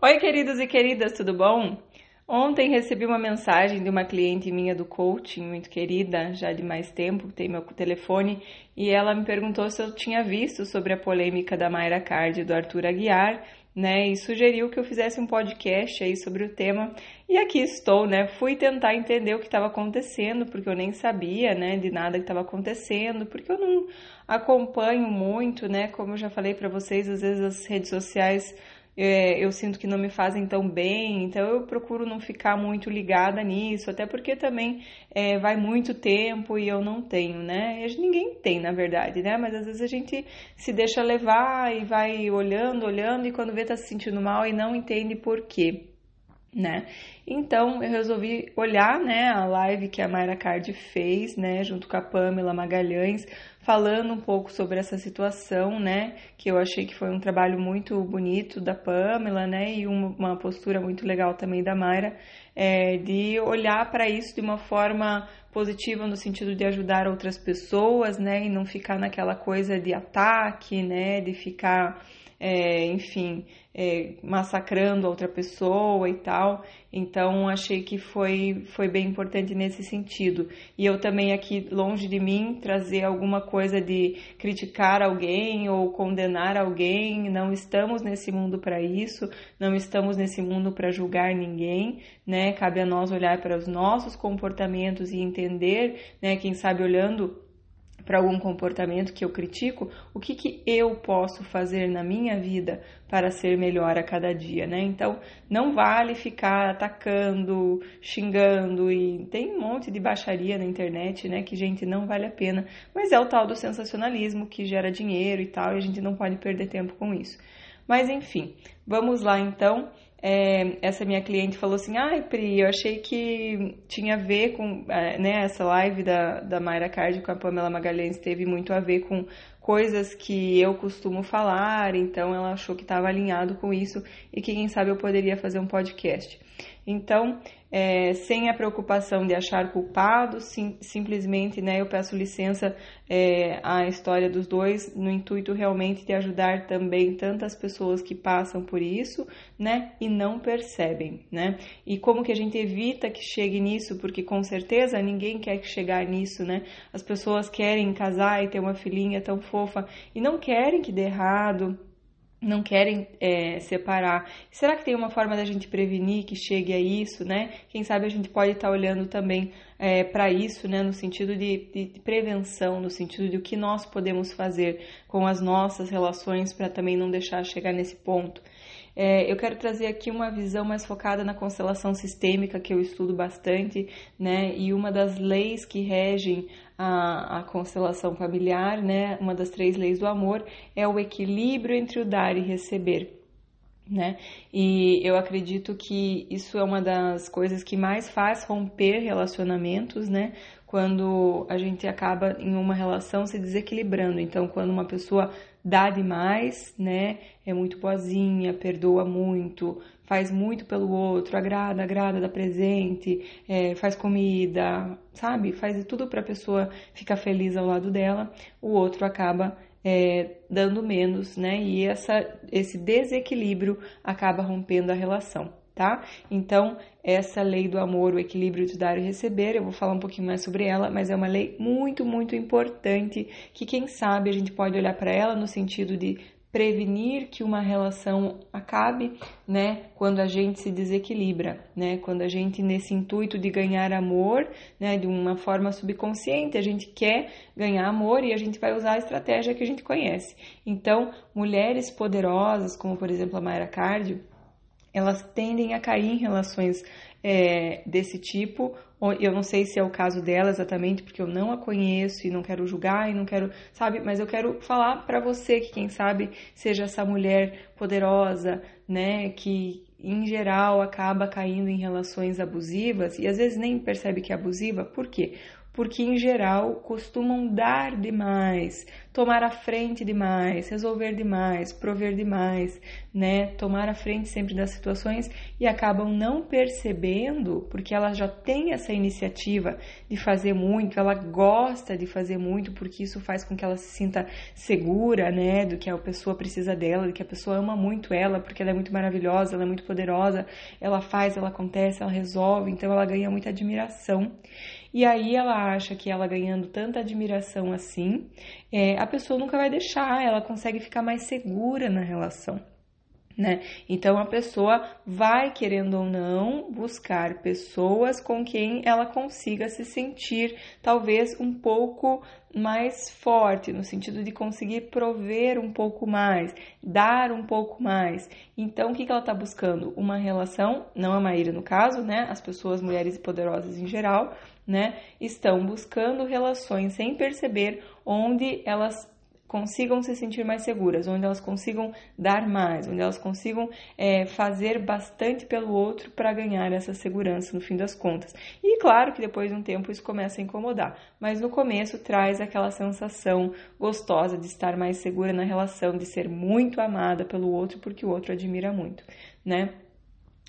Oi, queridos e queridas, tudo bom? Ontem recebi uma mensagem de uma cliente minha do coaching, muito querida, já de mais tempo, tem meu telefone, e ela me perguntou se eu tinha visto sobre a polêmica da Mayra Card e do Arthur Aguiar, né? E sugeriu que eu fizesse um podcast aí sobre o tema. E aqui estou, né? Fui tentar entender o que estava acontecendo, porque eu nem sabia, né, de nada que estava acontecendo, porque eu não acompanho muito, né? Como eu já falei para vocês, às vezes as redes sociais é, eu sinto que não me fazem tão bem, então eu procuro não ficar muito ligada nisso, até porque também é, vai muito tempo e eu não tenho, né? Ninguém tem, na verdade, né? Mas às vezes a gente se deixa levar e vai olhando, olhando, e quando vê tá se sentindo mal e não entende por quê né? Então eu resolvi olhar, né, a live que a Mayra Card fez, né, junto com a Pamela Magalhães, falando um pouco sobre essa situação, né, que eu achei que foi um trabalho muito bonito da Pamela, né, e uma, postura muito legal também da Mayra, é, de olhar para isso de uma forma positiva no sentido de ajudar outras pessoas, né, e não ficar naquela coisa de ataque, né, de ficar é, enfim, é, massacrando outra pessoa e tal. Então achei que foi, foi bem importante nesse sentido. E eu também aqui, longe de mim, trazer alguma coisa de criticar alguém ou condenar alguém. Não estamos nesse mundo para isso, não estamos nesse mundo para julgar ninguém, né? Cabe a nós olhar para os nossos comportamentos e entender, né? Quem sabe olhando para algum comportamento que eu critico, o que, que eu posso fazer na minha vida para ser melhor a cada dia, né? Então, não vale ficar atacando, xingando e tem um monte de baixaria na internet, né? Que, gente, não vale a pena. Mas é o tal do sensacionalismo que gera dinheiro e tal, e a gente não pode perder tempo com isso. Mas, enfim, vamos lá então é, essa minha cliente falou assim: ai, Pri, eu achei que tinha a ver com. É, né, essa live da, da Mayra Card com a Pamela Magalhães teve muito a ver com coisas que eu costumo falar, então ela achou que estava alinhado com isso e que, quem sabe, eu poderia fazer um podcast. Então, é, sem a preocupação de achar culpado, sim, simplesmente né, eu peço licença é, à história dos dois, no intuito realmente de ajudar também tantas pessoas que passam por isso, né, e não percebem, né? E como que a gente evita que chegue nisso, porque com certeza ninguém quer que chegar nisso, né? As pessoas querem casar e ter uma filhinha tão fofa e não querem que dê errado, não querem é, separar. Será que tem uma forma da gente prevenir que chegue a isso, né? Quem sabe a gente pode estar olhando também é, para isso, né? No sentido de, de, de, prevenção, no sentido de o que nós podemos fazer com as nossas relações para também não deixar chegar nesse ponto. É, eu quero trazer aqui uma visão mais focada na constelação sistêmica, que eu estudo bastante, né? E uma das leis que regem a, a constelação familiar, né? Uma das três leis do amor é o equilíbrio entre o dar e receber. Né? E eu acredito que isso é uma das coisas que mais faz romper relacionamentos, né? Quando a gente acaba em uma relação se desequilibrando. Então, quando uma pessoa dá demais, né? É muito boazinha, perdoa muito, faz muito pelo outro, agrada, agrada, dá presente, é, faz comida, sabe? Faz tudo para a pessoa ficar feliz ao lado dela. O outro acaba é, dando menos, né? E essa, esse desequilíbrio acaba rompendo a relação tá? Então, essa lei do amor, o equilíbrio de dar e receber, eu vou falar um pouquinho mais sobre ela, mas é uma lei muito, muito importante que quem sabe a gente pode olhar para ela no sentido de prevenir que uma relação acabe, né, quando a gente se desequilibra, né, quando a gente nesse intuito de ganhar amor, né, de uma forma subconsciente, a gente quer ganhar amor e a gente vai usar a estratégia que a gente conhece. Então, mulheres poderosas, como por exemplo a Mayra Cardio, elas tendem a cair em relações é, desse tipo. Eu não sei se é o caso dela exatamente, porque eu não a conheço e não quero julgar e não quero, sabe? Mas eu quero falar para você que quem sabe seja essa mulher poderosa, né? Que em geral acaba caindo em relações abusivas e às vezes nem percebe que é abusiva. Por quê? Porque em geral costumam dar demais, tomar a frente demais, resolver demais, prover demais, né? Tomar a frente sempre das situações e acabam não percebendo, porque ela já tem essa iniciativa de fazer muito, ela gosta de fazer muito, porque isso faz com que ela se sinta segura, né? Do que a pessoa precisa dela, do que a pessoa ama muito ela, porque ela é muito maravilhosa, ela é muito poderosa, ela faz, ela acontece, ela resolve, então ela ganha muita admiração. E aí ela acha que ela ganhando tanta admiração assim, é, a pessoa nunca vai deixar, ela consegue ficar mais segura na relação. Né? Então a pessoa vai, querendo ou não, buscar pessoas com quem ela consiga se sentir talvez um pouco mais forte, no sentido de conseguir prover um pouco mais, dar um pouco mais. Então o que, que ela está buscando? Uma relação, não a Maíra no caso, né? As pessoas, mulheres poderosas em geral, né? Estão buscando relações sem perceber onde elas consigam se sentir mais seguras, onde elas consigam dar mais, onde elas consigam é, fazer bastante pelo outro para ganhar essa segurança no fim das contas. E claro que depois de um tempo isso começa a incomodar, mas no começo traz aquela sensação gostosa de estar mais segura na relação, de ser muito amada pelo outro porque o outro admira muito, né?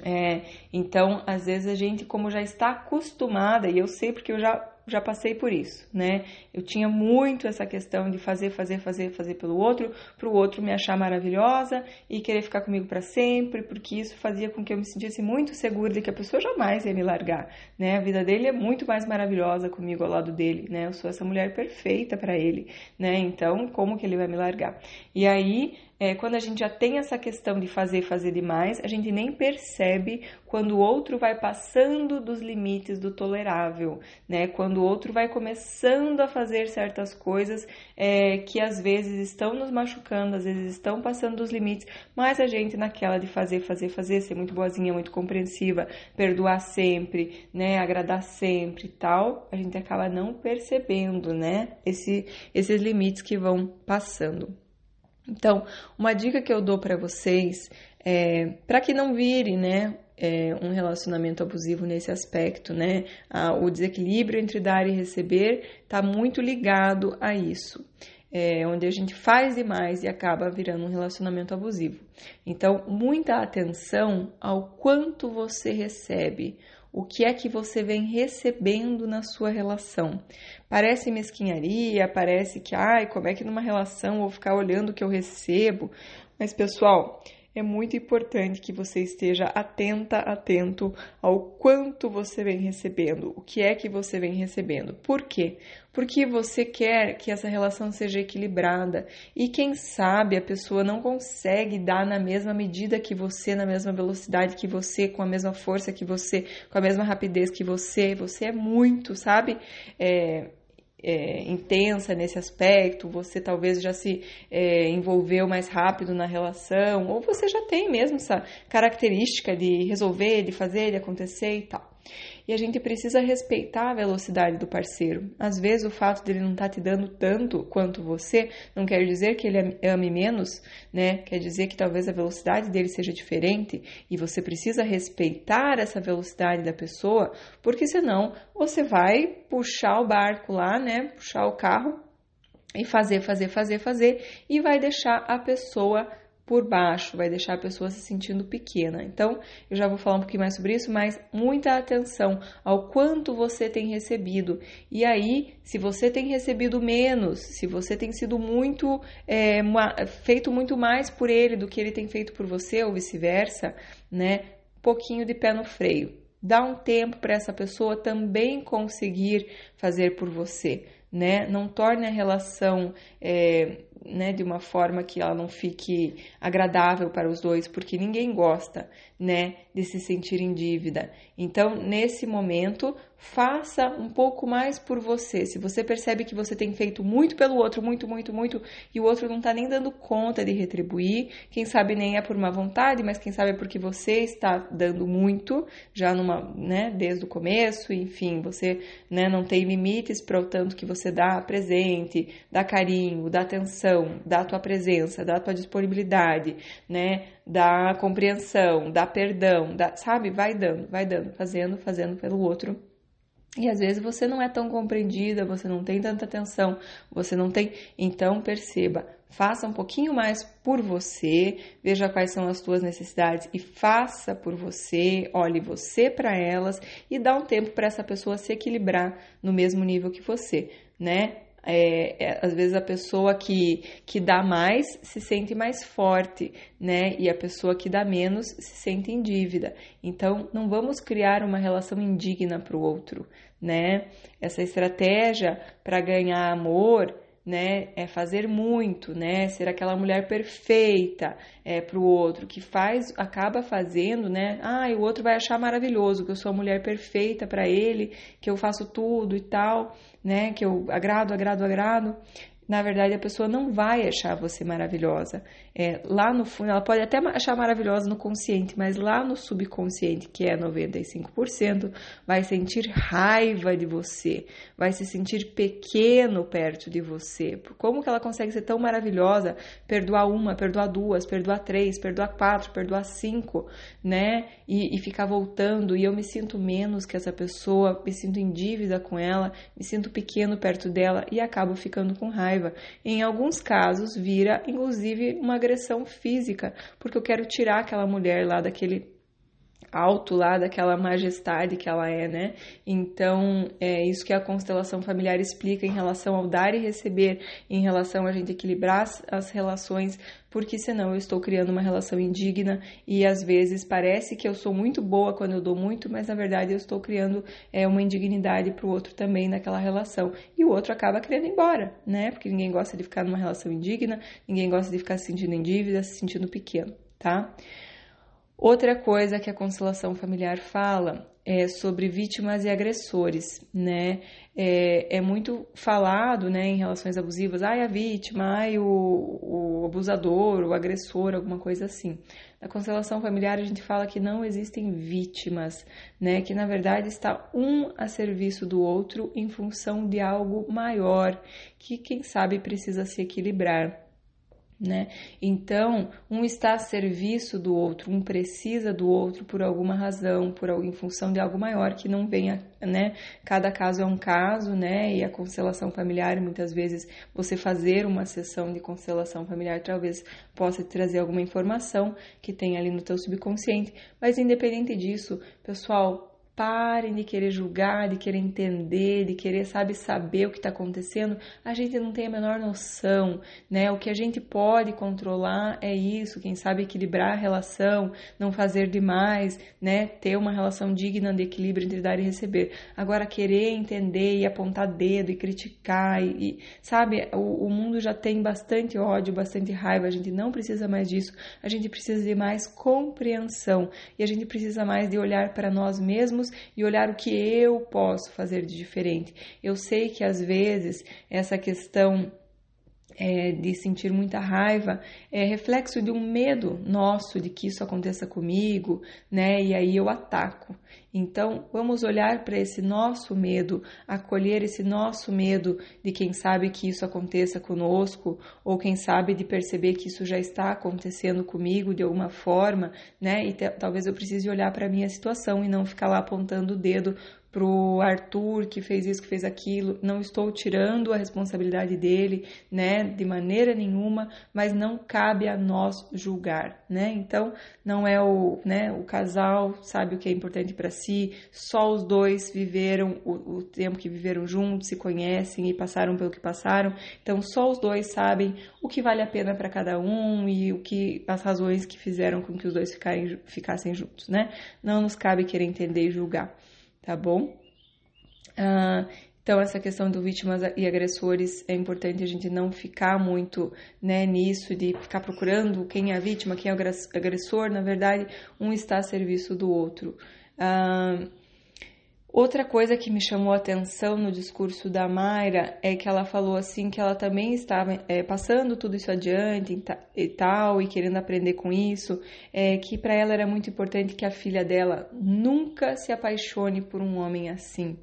É, então, às vezes a gente, como já está acostumada, e eu sei porque eu já já passei por isso, né? Eu tinha muito essa questão de fazer, fazer, fazer, fazer pelo outro, para o outro me achar maravilhosa e querer ficar comigo para sempre, porque isso fazia com que eu me sentisse muito segura de que a pessoa jamais ia me largar, né? A vida dele é muito mais maravilhosa comigo ao lado dele, né? Eu sou essa mulher perfeita para ele, né? Então, como que ele vai me largar? E aí é, quando a gente já tem essa questão de fazer, fazer demais, a gente nem percebe quando o outro vai passando dos limites do tolerável, né? Quando o outro vai começando a fazer certas coisas é, que às vezes estão nos machucando, às vezes estão passando dos limites, mas a gente naquela de fazer, fazer, fazer, ser muito boazinha, muito compreensiva, perdoar sempre, né? Agradar sempre e tal, a gente acaba não percebendo, né? Esse, esses limites que vão passando. Então, uma dica que eu dou para vocês é para que não vire, né, é, um relacionamento abusivo nesse aspecto, né? O desequilíbrio entre dar e receber está muito ligado a isso. É, onde a gente faz demais e acaba virando um relacionamento abusivo. Então, muita atenção ao quanto você recebe, o que é que você vem recebendo na sua relação. Parece mesquinharia, parece que, ai, como é que numa relação vou ficar olhando o que eu recebo? Mas, pessoal, é muito importante que você esteja atenta, atento ao quanto você vem recebendo, o que é que você vem recebendo. Por quê? Porque você quer que essa relação seja equilibrada e quem sabe a pessoa não consegue dar na mesma medida que você, na mesma velocidade que você, com a mesma força que você, com a mesma rapidez que você. Você é muito, sabe? É, é, intensa nesse aspecto, você talvez já se é, envolveu mais rápido na relação, ou você já tem mesmo essa característica de resolver, de fazer, de acontecer e tal e a gente precisa respeitar a velocidade do parceiro. Às vezes o fato dele não estar tá te dando tanto quanto você não quer dizer que ele ame menos, né? Quer dizer que talvez a velocidade dele seja diferente e você precisa respeitar essa velocidade da pessoa, porque senão você vai puxar o barco lá, né? Puxar o carro e fazer, fazer, fazer, fazer e vai deixar a pessoa por baixo, vai deixar a pessoa se sentindo pequena. Então, eu já vou falar um pouquinho mais sobre isso, mas muita atenção ao quanto você tem recebido. E aí, se você tem recebido menos, se você tem sido muito é, feito muito mais por ele do que ele tem feito por você, ou vice-versa, né? Pouquinho de pé no freio. Dá um tempo para essa pessoa também conseguir fazer por você, né? Não torne a relação é, né, de uma forma que ela não fique agradável para os dois, porque ninguém gosta, né, de se sentir em dívida. Então, nesse momento, faça um pouco mais por você. Se você percebe que você tem feito muito pelo outro, muito, muito, muito, e o outro não está nem dando conta de retribuir, quem sabe nem é por má vontade, mas quem sabe é porque você está dando muito, já numa, né, desde o começo, enfim, você, né, não tem limites para o tanto que você dá presente, dá carinho, dá atenção, dá a tua presença, dá a tua disponibilidade, né, dá compreensão, dá perdão, dá, sabe? Vai dando, vai dando, fazendo, fazendo pelo outro E às vezes você não é tão compreendida, você não tem tanta atenção, você não tem. Então perceba, faça um pouquinho mais por você, veja quais são as suas necessidades e faça por você, olhe você para elas e dá um tempo para essa pessoa se equilibrar no mesmo nível que você, né? É, é, às vezes a pessoa que, que dá mais se sente mais forte, né? E a pessoa que dá menos se sente em dívida. Então, não vamos criar uma relação indigna para o outro, né? Essa estratégia para ganhar amor né, é fazer muito, né, ser aquela mulher perfeita é, para o outro, que faz, acaba fazendo, né, ah, o outro vai achar maravilhoso que eu sou a mulher perfeita para ele, que eu faço tudo e tal, né, que eu agrado, agrado, agrado na verdade a pessoa não vai achar você maravilhosa. É, lá no fundo, ela pode até achar maravilhosa no consciente, mas lá no subconsciente, que é 95%, vai sentir raiva de você, vai se sentir pequeno perto de você. Como que ela consegue ser tão maravilhosa, perdoar uma, perdoar duas, perdoar três, perdoar quatro, perdoar cinco, né? E, e ficar voltando, e eu me sinto menos que essa pessoa, me sinto em dívida com ela, me sinto pequeno perto dela e acabo ficando com raiva raiva. Em alguns casos, vira inclusive uma agressão física, porque eu quero tirar aquela mulher lá daquele alto lá daquela majestade que ela é, né? Então, é isso que a constelação familiar explica em relação ao dar e receber, em relação a gente equilibrar as relações, porque senão eu estou criando uma relação indigna e às vezes parece que eu sou muito boa quando eu dou muito, mas na verdade eu estou criando é, uma indignidade para o outro também naquela relação. E o outro acaba querendo ir embora, né? Porque ninguém gosta de ficar numa relação indigna, ninguém gosta de ficar se sentindo em dívida, se sentindo pequeno, tá? Outra coisa que a constelação familiar fala é sobre vítimas e agressores, né? É, é muito falado, né, em relações abusivas, ai a vítima, ai o, o abusador, o agressor, alguma coisa assim. Na constelação familiar a gente fala que não existem vítimas, né? Que na verdade está um a serviço do outro em função de algo maior, que quem sabe precisa se equilibrar né? Então, um está a serviço do outro, um precisa do outro por alguma razão, por em função de algo maior que não venha, né? Cada caso é um caso, né? E a constelação familiar, muitas vezes, você fazer uma sessão de constelação familiar talvez possa trazer alguma informação que tem ali no teu subconsciente, mas independente disso, pessoal, Parem de querer julgar, de querer entender, de querer, sabe, saber o que está acontecendo. A gente não tem a menor noção, né? O que a gente pode controlar é isso, quem sabe equilibrar a relação, não fazer demais, né? Ter uma relação digna de equilíbrio entre dar e receber. Agora, querer entender e apontar dedo e criticar, e, e sabe, o, o mundo já tem bastante ódio, bastante raiva, a gente não precisa mais disso, a gente precisa de mais compreensão e a gente precisa mais de olhar para nós mesmos e olhar o que eu posso fazer de diferente. Eu sei que às vezes essa questão é, de sentir muita raiva é reflexo de um medo nosso de que isso aconteça comigo, né? E aí eu ataco. Então, vamos olhar para esse nosso medo, acolher esse nosso medo de quem sabe que isso aconteça conosco, ou quem sabe de perceber que isso já está acontecendo comigo de alguma forma, né? E talvez eu precise olhar para a minha situação e não ficar lá apontando o dedo pro Arthur que fez isso, que fez aquilo. Não estou tirando a responsabilidade dele, né, de maneira nenhuma, mas não cabe a nós julgar, né? Então, não é o, né, o casal sabe o que é importante para si, só os dois viveram o, o tempo que viveram juntos, se conhecem e passaram pelo que passaram. Então, só os dois sabem o que vale a pena para cada um e o que as razões que fizeram com que os dois ficarem, ficassem juntos, né? Não nos cabe querer entender e julgar tá bom? Ah, então, essa questão do vítimas e agressores é importante a gente não ficar muito né, nisso, de ficar procurando quem é a vítima, quem é o agressor. Na verdade, um está a serviço do outro. Ah, Outra coisa que me chamou a atenção no discurso da Mayra é que ela falou assim que ela também estava é, passando tudo isso adiante e tal e querendo aprender com isso, é, que para ela era muito importante que a filha dela nunca se apaixone por um homem assim.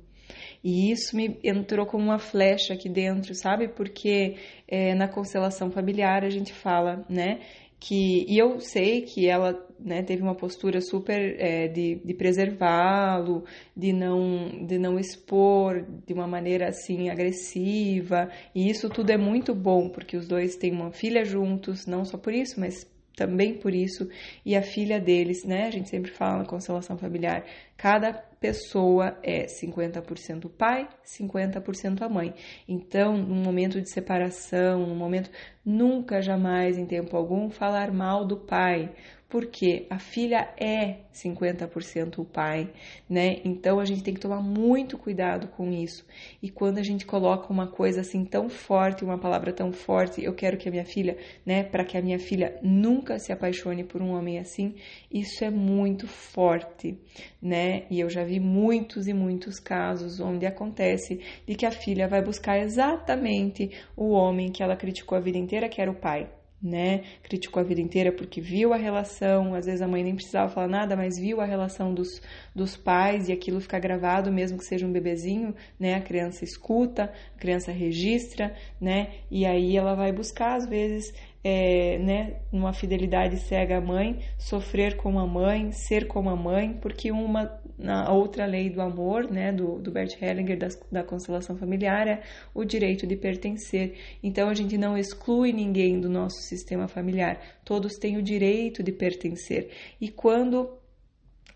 E isso me entrou como uma flecha aqui dentro, sabe? Porque é, na constelação familiar a gente fala, né? Que e eu sei que ela né, teve uma postura super é, de, de preservá-lo, de não, de não expor de uma maneira assim agressiva, e isso tudo é muito bom, porque os dois têm uma filha juntos, não só por isso, mas também por isso, e a filha deles, né? A gente sempre fala na constelação familiar, cada pessoa é 50% o pai, 50% a mãe. Então, num momento de separação, num momento nunca jamais em tempo algum falar mal do pai, porque a filha é 50% o pai, né? Então a gente tem que tomar muito cuidado com isso. E quando a gente coloca uma coisa assim tão forte, uma palavra tão forte, eu quero que a minha filha, né, para que a minha filha nunca se apaixone por um homem assim, isso é muito forte, né? E eu já vi muitos e muitos casos onde acontece de que a filha vai buscar exatamente o homem que ela criticou a vida inteira, que era o pai né? Criticou a vida inteira porque viu a relação, às vezes a mãe nem precisava falar nada, mas viu a relação dos, dos pais e aquilo fica gravado, mesmo que seja um bebezinho, né? A criança escuta, a criança registra, né? E aí ela vai buscar, às vezes, é, né, numa fidelidade cega à mãe, sofrer como a mãe, ser como a mãe, porque uma na outra lei do amor, né, do, do Bert Hellinger, da, da constelação familiar, é o direito de pertencer. Então a gente não exclui ninguém do nosso sistema familiar, todos têm o direito de pertencer. E quando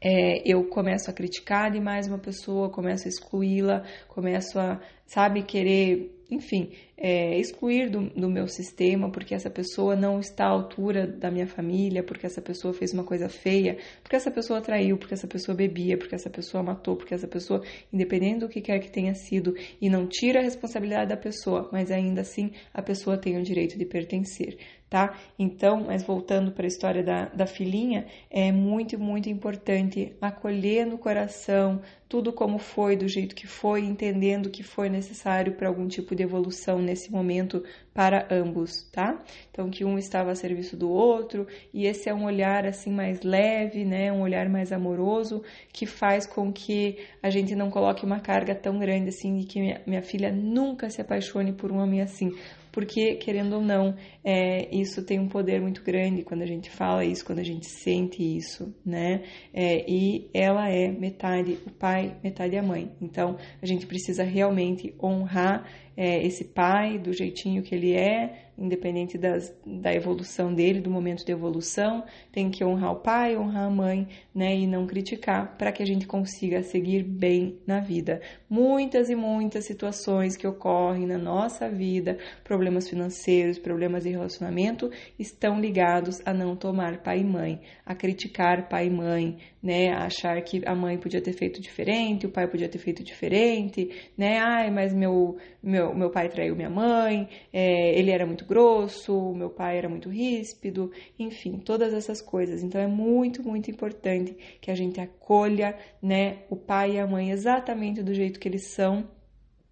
é, eu começo a criticar demais uma pessoa, começo a excluí-la, começo a, sabe, querer enfim, é, excluir do, do, meu sistema porque essa pessoa não está à altura da minha família, porque essa pessoa fez uma coisa feia, porque essa pessoa traiu, porque essa pessoa bebia, porque essa pessoa matou, porque essa pessoa, independente do que quer que tenha sido, e não tira a responsabilidade da pessoa, mas ainda assim a pessoa tem o direito de pertencer tá? Então, mas voltando para a história da, da filhinha, é muito, muito importante acolher no coração tudo como foi, do jeito que foi, entendendo que foi necessário para algum tipo de evolução nesse momento para ambos, tá? Então, que um estava a serviço do outro, e esse é um olhar assim mais leve, né? Um olhar mais amoroso, que faz com que a gente não coloque uma carga tão grande assim de que minha, minha filha nunca se apaixone por um homem assim porque, querendo ou não, é, isso tem um poder muito grande quando a gente fala isso, quando a gente sente isso, né? É, e ela é metade o pai, metade a mãe. Então, a gente precisa realmente honrar é, esse pai do jeitinho que ele é, independente das, da evolução dele, do momento de evolução, tem que honrar o pai, honrar a mãe, né, e não criticar, para que a gente consiga seguir bem na vida. Muitas e muitas situações que ocorrem na nossa vida, problemas financeiros, problemas de relacionamento, estão ligados a não tomar pai e mãe, a criticar pai e mãe, né, achar que a mãe podia ter feito diferente, o pai podia ter feito diferente, né, ai, mas meu, meu, meu pai traiu minha mãe, é, ele era muito grosso, meu pai era muito ríspido, enfim, todas essas coisas. Então é muito, muito importante que a gente acolha, né, o pai e a mãe exatamente do jeito que eles são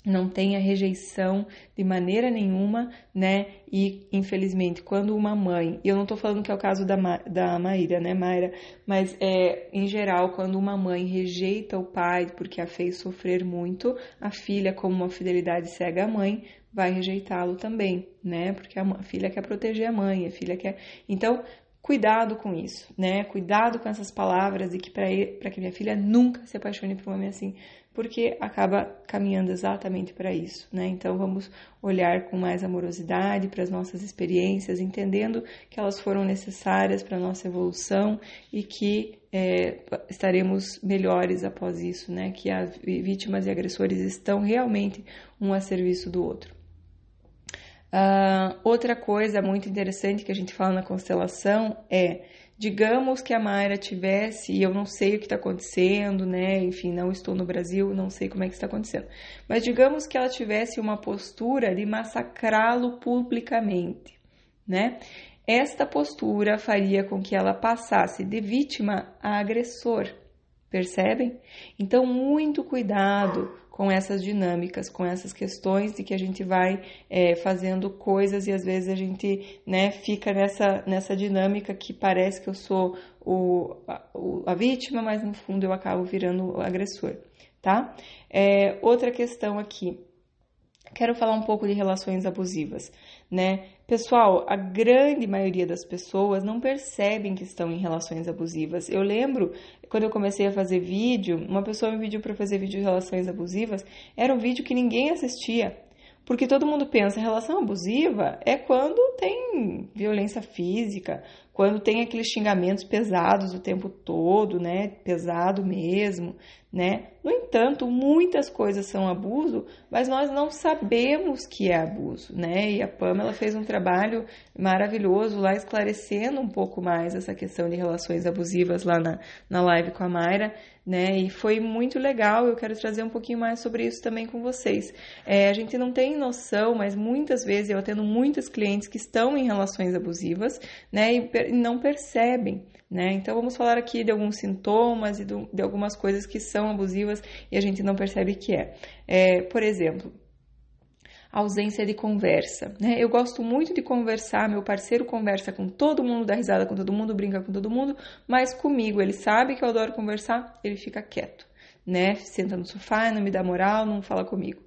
não tenha rejeição de maneira nenhuma, né? E infelizmente, quando uma mãe, e eu não tô falando que é o caso da, Ma, da Maíra, né, Mayra, mas é em geral, quando uma mãe rejeita o pai porque a fez sofrer muito, a filha, como uma fidelidade cega à mãe, vai rejeitá-lo também, né? Porque a filha quer proteger a mãe, a filha quer. Então, cuidado com isso, né? Cuidado com essas palavras e que para que minha filha nunca se apaixone por um homem assim, porque acaba caminhando exatamente para isso, né? Então vamos olhar com mais amorosidade para as nossas experiências, entendendo que elas foram necessárias para a nossa evolução e que é, estaremos melhores após isso, né? Que as vítimas e agressores estão realmente um a serviço do outro. Uh, outra coisa muito interessante que a gente fala na constelação é, digamos que a Mayra tivesse, e eu não sei o que está acontecendo, né? Enfim, não estou no Brasil, não sei como é que está acontecendo. Mas digamos que ela tivesse uma postura de massacrá-lo publicamente, né? Esta postura faria com que ela passasse de vítima a agressor, percebem? Então, muito cuidado com essas dinâmicas, com essas questões de que a gente vai é, fazendo coisas e às vezes a gente né, fica nessa, nessa dinâmica que parece que eu sou o, a, a vítima, mas no fundo eu acabo virando o agressor, tá? É, outra questão aqui, quero falar um pouco de relações abusivas. né? Pessoal, a grande maioria das pessoas não percebem que estão em relações abusivas. Eu lembro quando eu comecei a fazer vídeo, uma pessoa me pediu para fazer vídeo de relações abusivas, era um vídeo que ninguém assistia. Porque todo mundo pensa, relação abusiva é quando tem violência física, quando tem aqueles xingamentos pesados o tempo todo, né? Pesado mesmo, né? No entanto, muitas coisas são abuso, mas nós não sabemos que é abuso, né? E a Pamela fez um trabalho maravilhoso lá esclarecendo um pouco mais essa questão de relações abusivas lá na, na live com a Mayra, né? E foi muito legal. Eu quero trazer um pouquinho mais sobre isso também com vocês. É, a gente não tem noção, mas muitas vezes eu atendo muitos clientes que estão em relações abusivas, né? E não percebem. Né? Então, vamos falar aqui de alguns sintomas e de algumas coisas que são abusivas e a gente não percebe que é. é por exemplo, ausência de conversa. Né? Eu gosto muito de conversar, meu parceiro conversa com todo mundo, dá risada com todo mundo, brinca com todo mundo, mas comigo, ele sabe que eu adoro conversar, ele fica quieto, né? Senta no sofá, não me dá moral, não fala comigo.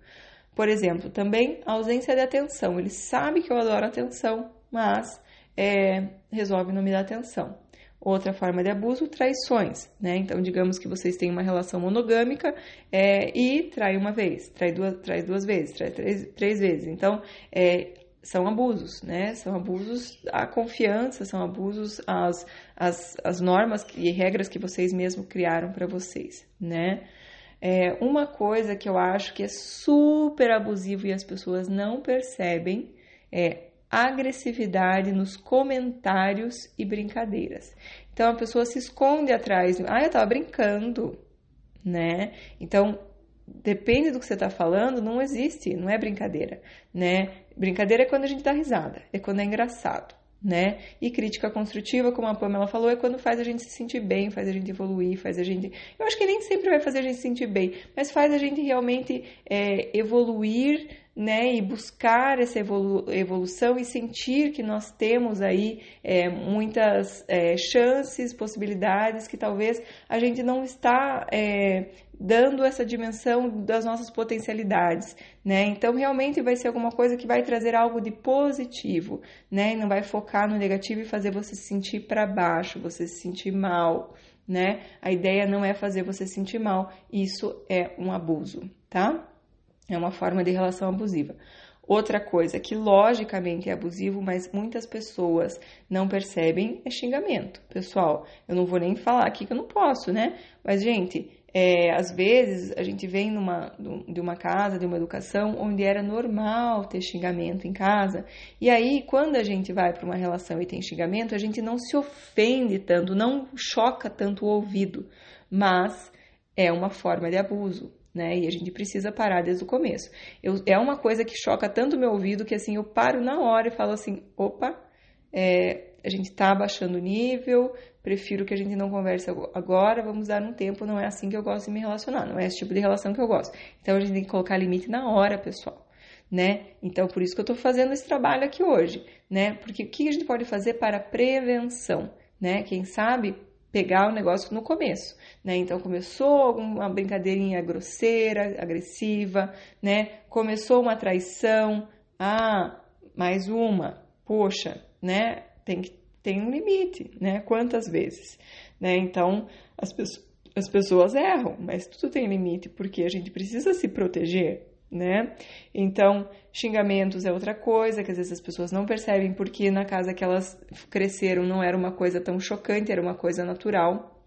Por exemplo, também ausência de atenção. Ele sabe que eu adoro atenção, mas é, resolve não me dar atenção. Outra forma de abuso, traições, né? Então, digamos que vocês têm uma relação monogâmica é, e trai uma vez, trai duas, trai duas vezes, trai três, três vezes. Então, é, são abusos, né? São abusos à confiança, são abusos às, às, às normas e regras que vocês mesmos criaram para vocês, né? É, uma coisa que eu acho que é super abusivo e as pessoas não percebem é agressividade nos comentários e brincadeiras. Então a pessoa se esconde atrás, ah, eu tava brincando, né? Então depende do que você está falando, não existe, não é brincadeira, né? Brincadeira é quando a gente dá risada, é quando é engraçado, né? E crítica construtiva, como a Pamela falou, é quando faz a gente se sentir bem, faz a gente evoluir, faz a gente. Eu acho que nem sempre vai fazer a gente se sentir bem, mas faz a gente realmente é, evoluir né, e buscar essa evolu evolução e sentir que nós temos aí é, muitas é, chances, possibilidades que talvez a gente não está é, dando essa dimensão das nossas potencialidades, né? Então realmente vai ser alguma coisa que vai trazer algo de positivo, né? E não vai focar no negativo e fazer você se sentir para baixo, você se sentir mal, né? A ideia não é fazer você se sentir mal, isso é um abuso, tá? É uma forma de relação abusiva. Outra coisa que logicamente é abusivo, mas muitas pessoas não percebem é xingamento. Pessoal, eu não vou nem falar aqui que eu não posso, né? Mas, gente, é, às vezes a gente vem numa, de uma casa, de uma educação, onde era normal ter xingamento em casa. E aí, quando a gente vai para uma relação e tem xingamento, a gente não se ofende tanto, não choca tanto o ouvido, mas é uma forma de abuso né? E a gente precisa parar desde o começo. Eu, é uma coisa que choca tanto meu ouvido que assim eu paro na hora e falo assim: opa, é, a gente tá abaixando o nível, prefiro que a gente não converse agora, vamos dar um tempo, não é assim que eu gosto de me relacionar, não é esse tipo de relação que eu gosto. Então a gente tem que colocar limite na hora, pessoal. Né? Então, por isso que eu estou fazendo esse trabalho aqui hoje, né? Porque o que a gente pode fazer para prevenção, né? Quem sabe pegar o negócio no começo, né? Então começou uma brincadeirinha grosseira, agressiva, né? Começou uma traição, ah, mais uma, poxa, né? Tem que tem um limite, né? Quantas vezes, né? Então as pessoas as pessoas erram, mas tudo tem limite porque a gente precisa se proteger, né? Então, xingamentos é outra coisa que às vezes as pessoas não percebem porque na casa que elas cresceram não era uma coisa tão chocante, era uma coisa natural.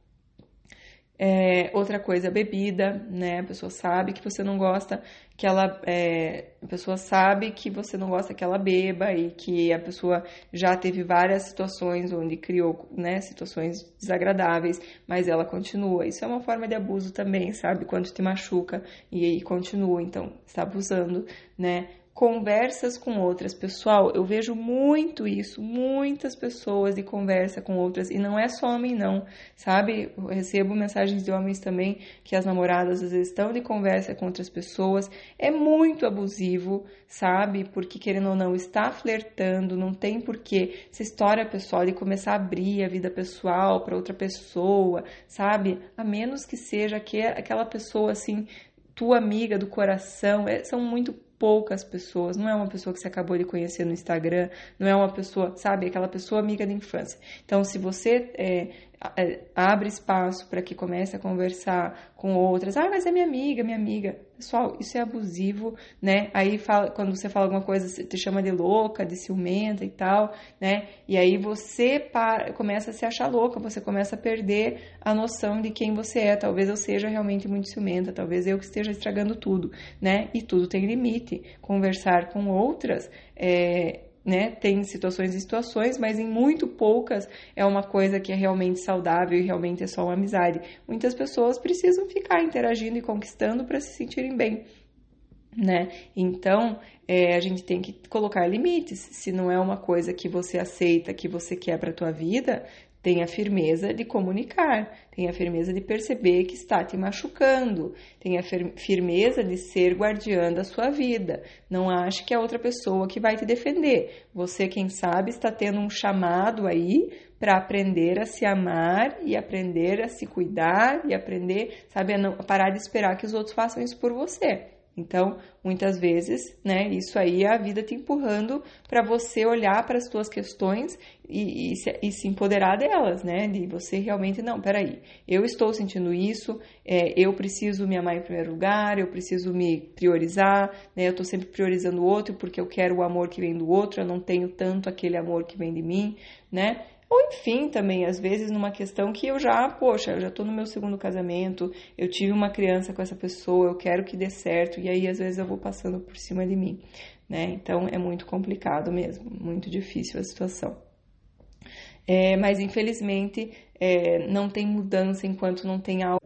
É, outra coisa, bebida, né? A pessoa sabe que você não gosta que ela. É, a pessoa sabe que você não gosta que ela beba e que a pessoa já teve várias situações onde criou, né? Situações desagradáveis, mas ela continua. Isso é uma forma de abuso também, sabe? Quando te machuca e aí continua, então está abusando, né? Conversas com outras. Pessoal, eu vejo muito isso, muitas pessoas de conversa com outras, e não é só homem, não, sabe? Eu recebo mensagens de homens também que as namoradas às vezes estão de conversa com outras pessoas. É muito abusivo, sabe? Porque querendo ou não, está flertando, não tem porquê. Essa história pessoal de começar a abrir a vida pessoal para outra pessoa, sabe? A menos que seja aquela pessoa assim, tua amiga do coração, é, são muito poucas pessoas, não é uma pessoa que você acabou de conhecer no Instagram, não é uma pessoa, sabe, aquela pessoa amiga da infância. Então, se você é, é, abre espaço para que comece a conversar com outras. Ah, mas é minha amiga, minha amiga. Pessoal, isso é abusivo, né? Aí fala, quando você fala alguma coisa, te chama de louca, de ciumenta e tal, né? E aí você para, começa a se achar louca, você começa a perder a noção de quem você é. Talvez eu seja realmente muito ciumenta, talvez eu que esteja estragando tudo, né? E tudo tem limite. Conversar com outras é, né? Tem situações e situações, mas em muito poucas é uma coisa que é realmente saudável e realmente é só uma amizade. Muitas pessoas precisam ficar interagindo e conquistando para se sentirem bem. Né? Então, é, a gente tem que colocar limites. Se não é uma coisa que você aceita, que você quer para a tua vida, Tenha firmeza de comunicar, tenha firmeza de perceber que está te machucando, tenha firmeza de ser guardiã da sua vida. Não ache que é outra pessoa que vai te defender. Você, quem sabe, está tendo um chamado aí para aprender a se amar e aprender a se cuidar e aprender, sabe, a, não, a parar de esperar que os outros façam isso por você. Então, muitas vezes, né, isso aí é a vida te empurrando para você olhar para as suas questões e, e, se, e, se, empoderar delas, né? De você realmente, não, peraí, eu estou sentindo isso, é, eu preciso me amar em primeiro lugar, eu preciso me priorizar, né? Eu estou sempre priorizando o outro porque eu quero o amor que vem do outro, eu não tenho tanto aquele amor que vem de mim, né? Ou enfim, também, às vezes, numa questão que eu já, poxa, eu já tô no meu segundo casamento, eu tive uma criança com essa pessoa, eu quero que dê certo, e aí às vezes eu vou passando por cima de mim, né? Então é muito complicado mesmo, muito difícil a situação. É, mas infelizmente é, não tem mudança enquanto não tem algo.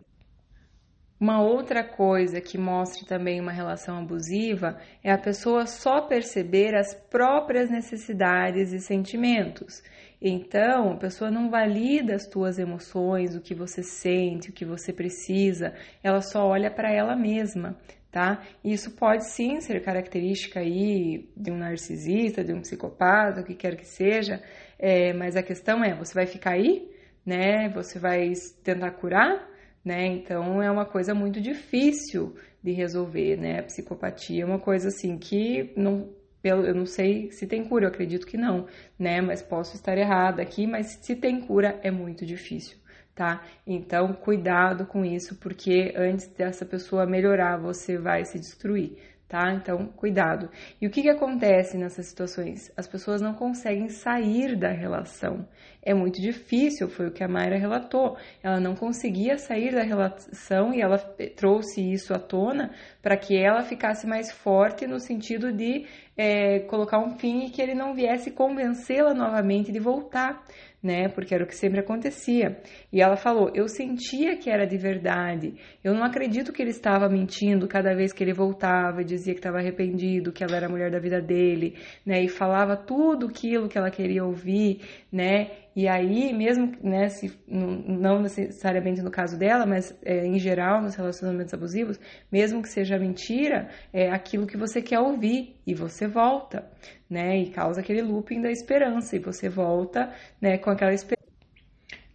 Uma outra coisa que mostra também uma relação abusiva é a pessoa só perceber as próprias necessidades e sentimentos. Então, a pessoa não valida as tuas emoções, o que você sente, o que você precisa, ela só olha para ela mesma, tá? Isso pode sim ser característica aí de um narcisista, de um psicopata, o que quer que seja, é, mas a questão é, você vai ficar aí, né? Você vai tentar curar, né? Então é uma coisa muito difícil de resolver, né? A psicopatia é uma coisa assim que não eu não sei se tem cura, eu acredito que não, né? Mas posso estar errada aqui, mas se tem cura é muito difícil, tá? Então, cuidado com isso, porque antes dessa pessoa melhorar, você vai se destruir, tá? Então, cuidado. E o que, que acontece nessas situações? As pessoas não conseguem sair da relação. É muito difícil, foi o que a Mayra relatou. Ela não conseguia sair da relação e ela trouxe isso à tona para que ela ficasse mais forte no sentido de é, colocar um fim e que ele não viesse convencê-la novamente de voltar né? Porque era o que sempre acontecia. E ela falou: Eu sentia que era de verdade. Eu não acredito que ele estava mentindo cada vez que ele voltava e dizia que estava arrependido, que ela era a mulher da vida dele, né? E falava tudo aquilo que ela queria ouvir, né? E aí, mesmo, né, se, não necessariamente no caso dela, mas é, em geral nos relacionamentos abusivos, mesmo que seja mentira, é aquilo que você quer ouvir e você volta, né? E causa aquele looping da esperança e você volta, né, com aquela esperança.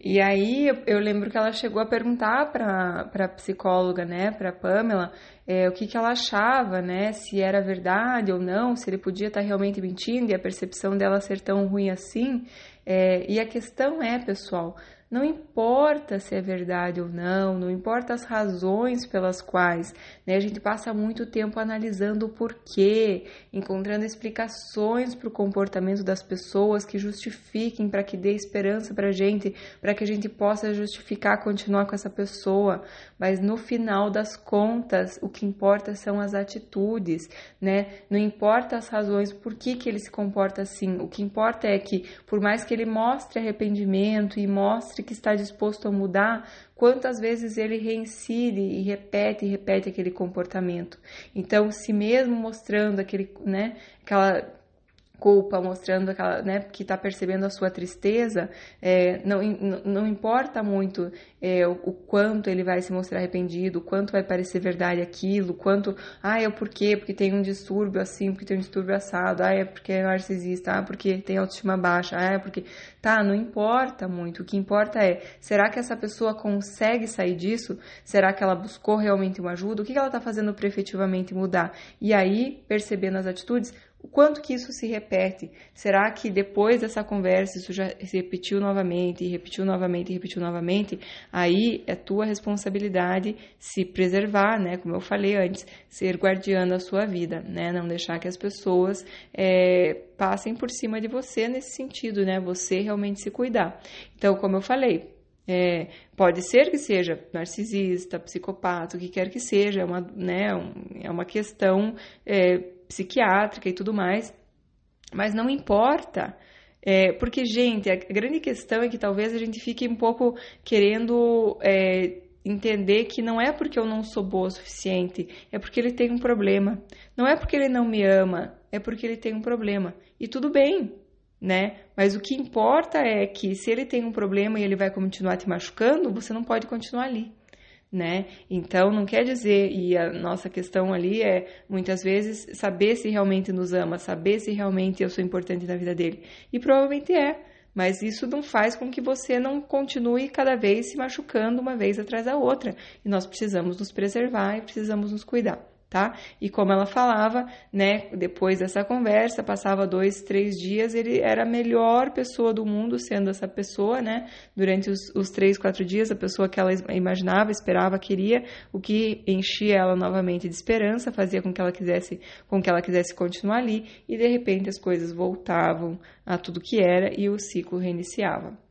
E aí eu, lembro que ela chegou a perguntar para a psicóloga, né, para Pamela, é, o que, que ela achava, né, se era verdade ou não, se ele podia estar tá realmente mentindo e a percepção dela ser tão ruim assim. É, e a questão é, pessoal, não importa se é verdade ou não, não importa as razões pelas quais, né? A gente passa muito tempo analisando o porquê, encontrando explicações para o comportamento das pessoas que justifiquem, para que dê esperança para a gente, para que a gente possa justificar continuar com essa pessoa. Mas no final das contas, o que importa são as atitudes, né? Não importa as razões por que, que ele se comporta assim. O que importa é que, por mais que ele mostre arrependimento e mostre que está disposto a mudar, quantas vezes ele reincide e repete e repete aquele comportamento. Então, se mesmo mostrando aquele, né, aquela culpa, mostrando aquela, né, que está percebendo a sua tristeza, é, não, não importa muito é, o, o, quanto ele vai se mostrar arrependido, o quanto vai parecer verdade aquilo, quanto, ah, é o porquê, porque tem um distúrbio assim, porque tem um distúrbio assado, ah, é porque é narcisista, ah, porque tem autoestima baixa, ah, é porque, tá, não importa muito, o que importa é, será que essa pessoa consegue sair disso? Será que ela buscou realmente uma ajuda? O que ela está fazendo para efetivamente mudar? E aí, percebendo as atitudes, o quanto que isso se repete? Será que depois dessa conversa isso já se repetiu novamente, repetiu novamente, repetiu novamente? Aí é tua responsabilidade se preservar, né? Como eu falei antes, ser guardiã da sua vida, né? Não deixar que as pessoas é, passem por cima de você nesse sentido, né? Você realmente se cuidar. Então, como eu falei, é, pode ser que seja narcisista, psicopata, o que quer que seja, é uma, né, é uma questão é, psiquiátrica e tudo mais, mas não importa. É, porque, gente, a grande questão é que talvez a gente fique um pouco querendo é, entender que não é porque eu não sou boa o suficiente, é porque ele tem um problema. Não é porque ele não me ama, é porque ele tem um problema. E tudo bem, né? Mas o que importa é que se ele tem um problema e ele vai continuar te machucando, você não pode continuar ali né? Então não quer dizer, e a nossa questão ali é muitas vezes saber se realmente nos ama, saber se realmente eu sou importante na vida dele. E provavelmente é, mas isso não faz com que você não continue cada vez se machucando uma vez atrás da outra. E nós precisamos nos preservar e precisamos nos cuidar tá? E como ela falava, né, depois dessa conversa, passava dois, três dias, ele era a melhor pessoa do mundo, sendo essa pessoa, né? Durante os, os três, quatro dias, a pessoa que ela imaginava, esperava, queria, o que enchia ela novamente de esperança, fazia com que ela quisesse, com que ela quisesse continuar ali, e de repente as coisas voltavam a tudo que era e o ciclo reiniciava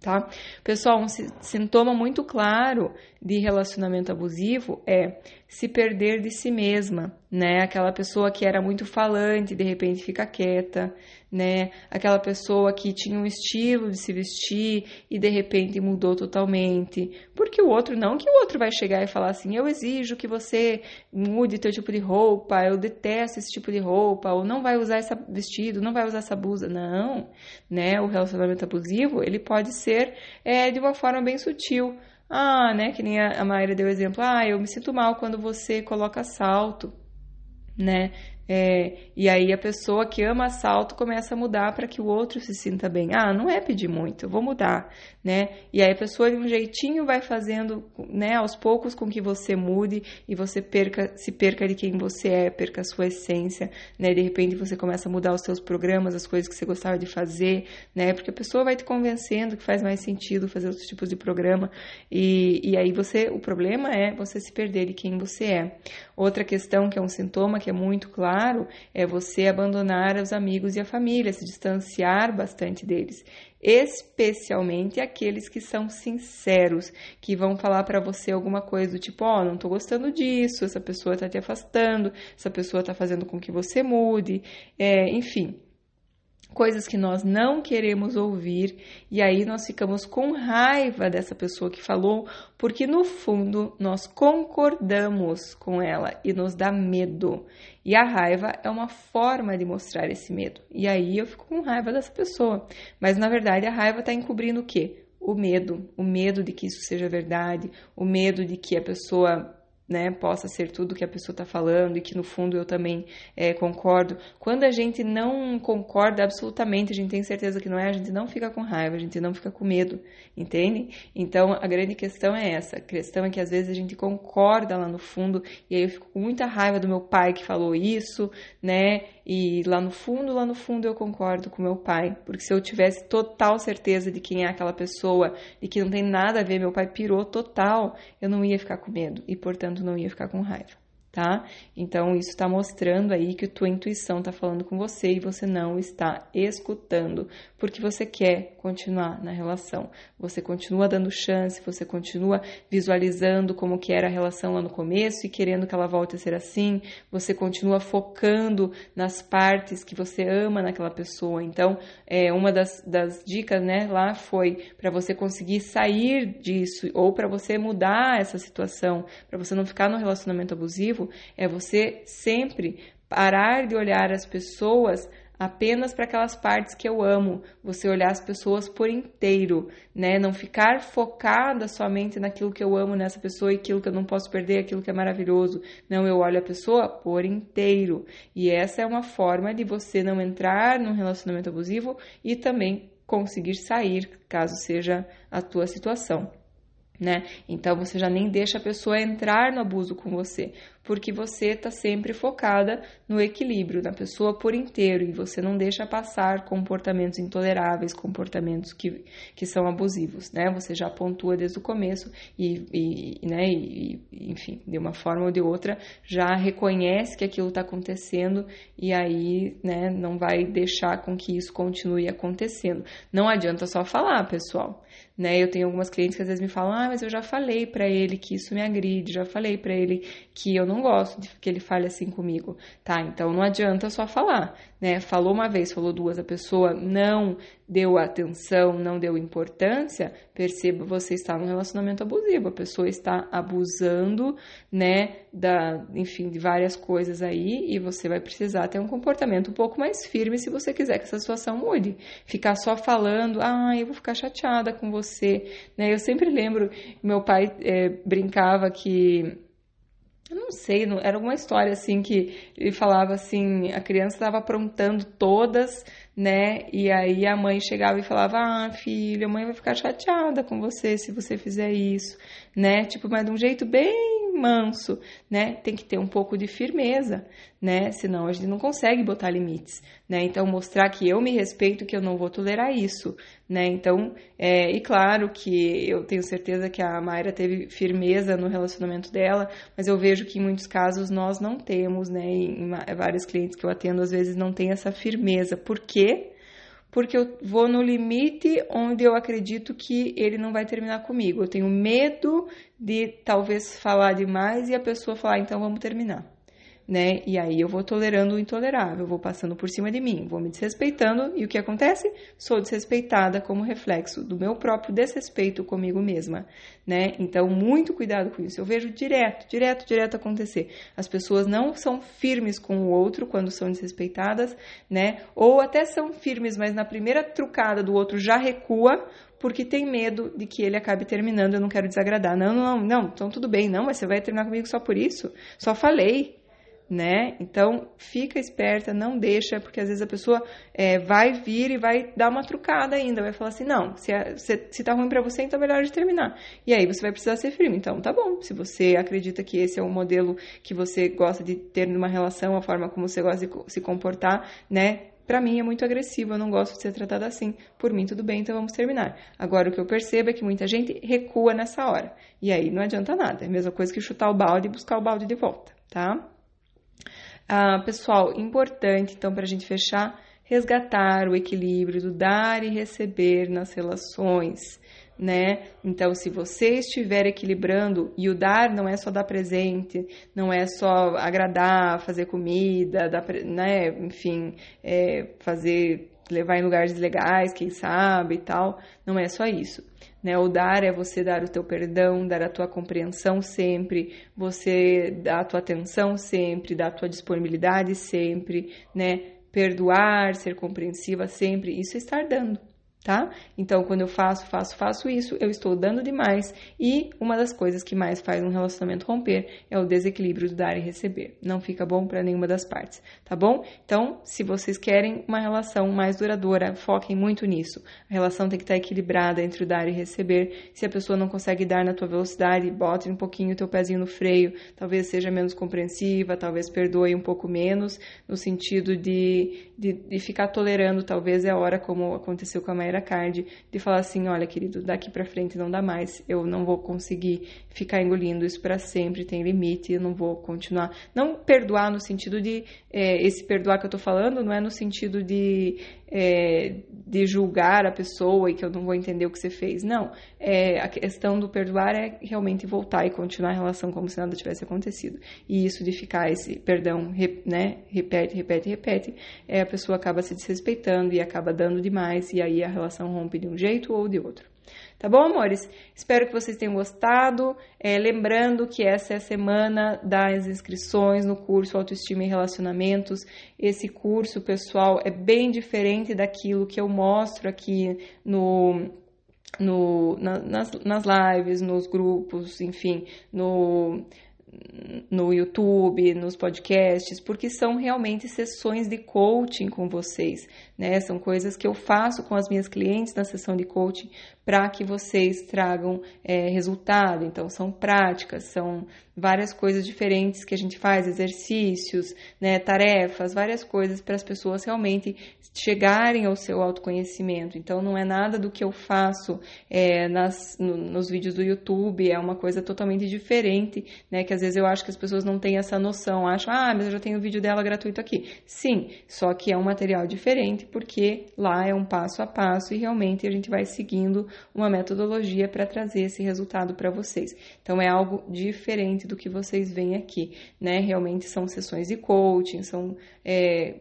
tá? Pessoal, um sintoma muito claro de relacionamento abusivo é se perder de si mesma, né? Aquela pessoa que era muito falante, de repente fica quieta, né? Aquela pessoa que tinha um estilo de se vestir e de repente mudou totalmente. Porque o outro não que o outro vai chegar e falar assim: "Eu exijo que você mude teu tipo de roupa, eu detesto esse tipo de roupa, ou não vai usar esse vestido, não vai usar essa blusa". Não, né? O relacionamento abusivo, ele pode ser é, de uma forma bem sutil ah, né? Que nem a, a Mayra deu exemplo. Ah, eu me sinto mal quando você coloca salto, né? É, e aí a pessoa que ama assalto começa a mudar para que o outro se sinta bem. Ah, não é pedir muito, eu vou mudar, né? E aí a pessoa de um jeitinho vai fazendo, né, aos poucos com que você mude e você perca, se perca de quem você é, perca a sua essência, né? De repente você começa a mudar os seus programas, as coisas que você gostava de fazer, né? Porque a pessoa vai te convencendo que faz mais sentido fazer outros tipos de programa e, e aí você, o problema é você se perder de quem você é. Outra questão que é um sintoma que é muito claro claro, é você abandonar os amigos e a família, se distanciar bastante deles, especialmente aqueles que são sinceros, que vão falar para você alguma coisa do tipo, ó, oh, não tô gostando disso, essa pessoa tá te afastando, essa pessoa tá fazendo com que você mude, é, enfim coisas que nós não queremos ouvir e aí nós ficamos com raiva dessa pessoa que falou, porque no fundo nós concordamos com ela e nos dá medo. E a raiva é uma forma de mostrar esse medo. E aí eu fico com raiva dessa pessoa. Mas na verdade a raiva está encobrindo o quê? O medo, o medo de que isso seja verdade, o medo de que a pessoa né, possa ser tudo que a pessoa está falando e que no fundo eu também é, concordo. Quando a gente não concorda absolutamente, a gente tem certeza que não é, a gente não fica com raiva, a gente não fica com medo, entende? Então a grande questão é essa. A questão é que às vezes a gente concorda lá no fundo e aí eu fico com muita raiva do meu pai que falou isso, né? E lá no fundo, lá no fundo eu concordo com meu pai, porque se eu tivesse total certeza de quem é aquela pessoa e que não tem nada a ver, meu pai pirou total, eu não ia ficar com medo e portanto não ia ficar com raiva tá? Então isso está mostrando aí que a tua intuição está falando com você e você não está escutando, porque você quer continuar na relação. Você continua dando chance, você continua visualizando como que era a relação lá no começo e querendo que ela volte a ser assim. Você continua focando nas partes que você ama naquela pessoa. Então, é uma das, das dicas, né, lá foi para você conseguir sair disso ou para você mudar essa situação, para você não ficar no relacionamento abusivo é você sempre parar de olhar as pessoas apenas para aquelas partes que eu amo, você olhar as pessoas por inteiro, né? Não ficar focada somente naquilo que eu amo nessa pessoa e aquilo que eu não posso perder, aquilo que é maravilhoso. Não, eu olho a pessoa por inteiro. E essa é uma forma de você não entrar num relacionamento abusivo e também conseguir sair, caso seja a tua situação. Né? Então você já nem deixa a pessoa entrar no abuso com você, porque você está sempre focada no equilíbrio da pessoa por inteiro e você não deixa passar comportamentos intoleráveis, comportamentos que, que são abusivos, né? Você já pontua desde o começo e, e né, e, enfim, de uma forma ou de outra, já reconhece que aquilo está acontecendo e aí, né, não vai deixar com que isso continue acontecendo. Não adianta só falar, pessoal. Né? Eu tenho algumas clientes que às vezes me falam: "Ah, mas eu já falei para ele que isso me agride, já falei para ele que eu não gosto de que ele fale assim comigo". Tá? Então não adianta só falar, né? Falou uma vez, falou duas, a pessoa não deu atenção, não deu importância, perceba você está num relacionamento abusivo, a pessoa está abusando, né, da, enfim, de várias coisas aí e você vai precisar ter um comportamento um pouco mais firme se você quiser que essa situação mude. Ficar só falando, ah, eu vou ficar chateada com você, né? Eu sempre lembro, meu pai é, brincava que eu não sei, era alguma história assim que ele falava assim, a criança estava aprontando todas, né? E aí a mãe chegava e falava: "Ah, filho, a mãe vai ficar chateada com você se você fizer isso", né? Tipo, mas de um jeito bem manso, né? Tem que ter um pouco de firmeza, né? Senão a gente não consegue botar limites, né? Então mostrar que eu me respeito, que eu não vou tolerar isso, né? Então, é, e claro que eu tenho certeza que a Mayra teve firmeza no relacionamento dela, mas eu vejo que em muitos casos nós não temos, né? Em, em vários clientes que eu atendo às vezes não tem essa firmeza. Por quê? Porque eu vou no limite onde eu acredito que ele não vai terminar comigo. Eu tenho medo de talvez falar demais e a pessoa falar, então vamos terminar né? E aí eu vou tolerando o intolerável, vou passando por cima de mim, vou me desrespeitando e o que acontece? Sou desrespeitada como reflexo do meu próprio desrespeito comigo mesma, né? Então, muito cuidado com isso. Eu vejo direto, direto, direto acontecer. As pessoas não são firmes com o outro quando são desrespeitadas, né? Ou até são firmes, mas na primeira trucada do outro já recua porque tem medo de que ele acabe terminando, eu não quero desagradar. Não, não, não, então tudo bem, não, mas você vai terminar comigo só por isso? Só falei, né? Então fica esperta, não deixa, porque às vezes a pessoa é, vai vir e vai dar uma trucada ainda, vai falar assim, não, se, é, se, se tá ruim para você, então é melhor de terminar. E aí você vai precisar ser firme. Então tá bom, se você acredita que esse é o modelo que você gosta de ter numa relação, a forma como você gosta de se comportar, né? Para mim é muito agressivo, eu não gosto de ser tratada assim. Por mim, tudo bem, então vamos terminar. Agora, o que eu percebo é que muita gente recua nessa hora. E aí não adianta nada. É a mesma coisa que chutar o balde e buscar o balde de volta, tá? Ah, pessoal, importante então para a gente fechar, resgatar o equilíbrio do dar e receber nas relações, né? Então, se você estiver equilibrando, e o dar não é só dar presente, não é só agradar, fazer comida, dar, né? Enfim, é, fazer, levar em lugares legais, quem sabe e tal, não é só isso. Né? O dar é você dar o teu perdão, dar a tua compreensão sempre, você dar a tua atenção sempre, dar a tua disponibilidade sempre, né? Perdoar, ser compreensiva sempre, isso é estar dando tá? Então, quando eu faço, faço, faço isso, eu estou dando demais. E uma das coisas que mais faz um relacionamento romper é o desequilíbrio do dar e receber. Não fica bom para nenhuma das partes, tá bom? Então, se vocês querem uma relação mais duradoura, foquem muito nisso. A relação tem que estar equilibrada entre o dar e receber. Se a pessoa não consegue dar na tua velocidade, bote um pouquinho o teu pezinho no freio, talvez seja menos compreensiva, talvez perdoe um pouco menos, no sentido de, de, de ficar tolerando, talvez é a hora como aconteceu com a Mayra Card, de falar assim, olha, querido, daqui para frente não dá mais, eu não vou conseguir ficar engolindo isso para sempre, tem limite, eu não vou continuar. Não perdoar no sentido de, é, esse perdoar que eu tô falando, não é no sentido de é, de julgar a pessoa e que eu não vou entender o que você fez. Não. É, a questão do perdoar é realmente voltar e continuar a relação como se nada tivesse acontecido. E isso de ficar esse perdão, né, repete, repete, repete, é, a pessoa acaba se desrespeitando e acaba dando demais, e aí a relação rompe de um jeito ou de outro. Tá bom, amores? Espero que vocês tenham gostado. É, lembrando que essa é a semana das inscrições no curso Autoestima e Relacionamentos. Esse curso, pessoal, é bem diferente daquilo que eu mostro aqui no no, na, nas, nas lives, nos grupos, enfim, no, no YouTube, nos podcasts, porque são realmente sessões de coaching com vocês, né? São coisas que eu faço com as minhas clientes na sessão de coaching para que vocês tragam é, resultado. Então, são práticas, são várias coisas diferentes que a gente faz, exercícios, né, tarefas, várias coisas para as pessoas realmente chegarem ao seu autoconhecimento. Então, não é nada do que eu faço é, nas, no, nos vídeos do YouTube, é uma coisa totalmente diferente, né, que às vezes eu acho que as pessoas não têm essa noção, acham, ah, mas eu já tenho o vídeo dela gratuito aqui. Sim, só que é um material diferente, porque lá é um passo a passo e realmente a gente vai seguindo uma metodologia para trazer esse resultado para vocês. Então é algo diferente do que vocês veem aqui, né? Realmente são sessões de coaching, são é,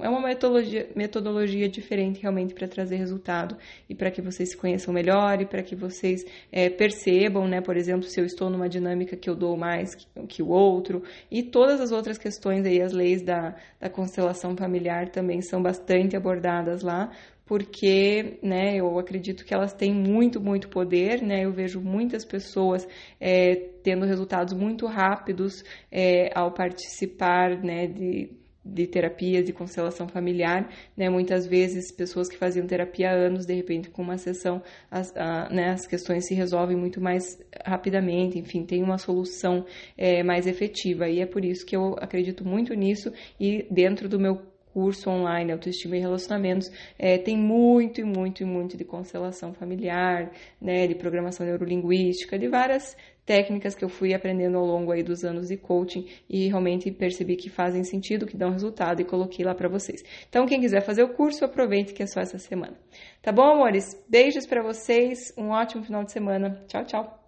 é uma metodologia, metodologia diferente realmente para trazer resultado e para que vocês se conheçam melhor e para que vocês é, percebam, né, por exemplo, se eu estou numa dinâmica que eu dou mais que, que, o outro e todas as outras questões aí, as leis da, da constelação familiar também são bastante abordadas lá, porque né, eu acredito que elas têm muito, muito poder. Né? Eu vejo muitas pessoas é, tendo resultados muito rápidos é, ao participar né, de, de terapias de constelação familiar, né? Muitas vezes pessoas que faziam terapia há anos, de repente com uma sessão, as, a, né, as questões se resolvem muito mais rapidamente, enfim, tem uma solução é, mais efetiva. E é por isso que eu acredito muito nisso e dentro do meu curso online Autoestima e Relacionamentos é, tem muito e muito e muito de constelação familiar, né, de programação neurolinguística, de várias técnicas que eu fui aprendendo ao longo aí dos anos de coaching e realmente percebi que fazem sentido, que dão resultado e coloquei lá para vocês. Então, quem quiser fazer o curso, aproveite que é só essa semana. Tá bom, amores? Beijos para vocês, um ótimo final de semana. Tchau, tchau.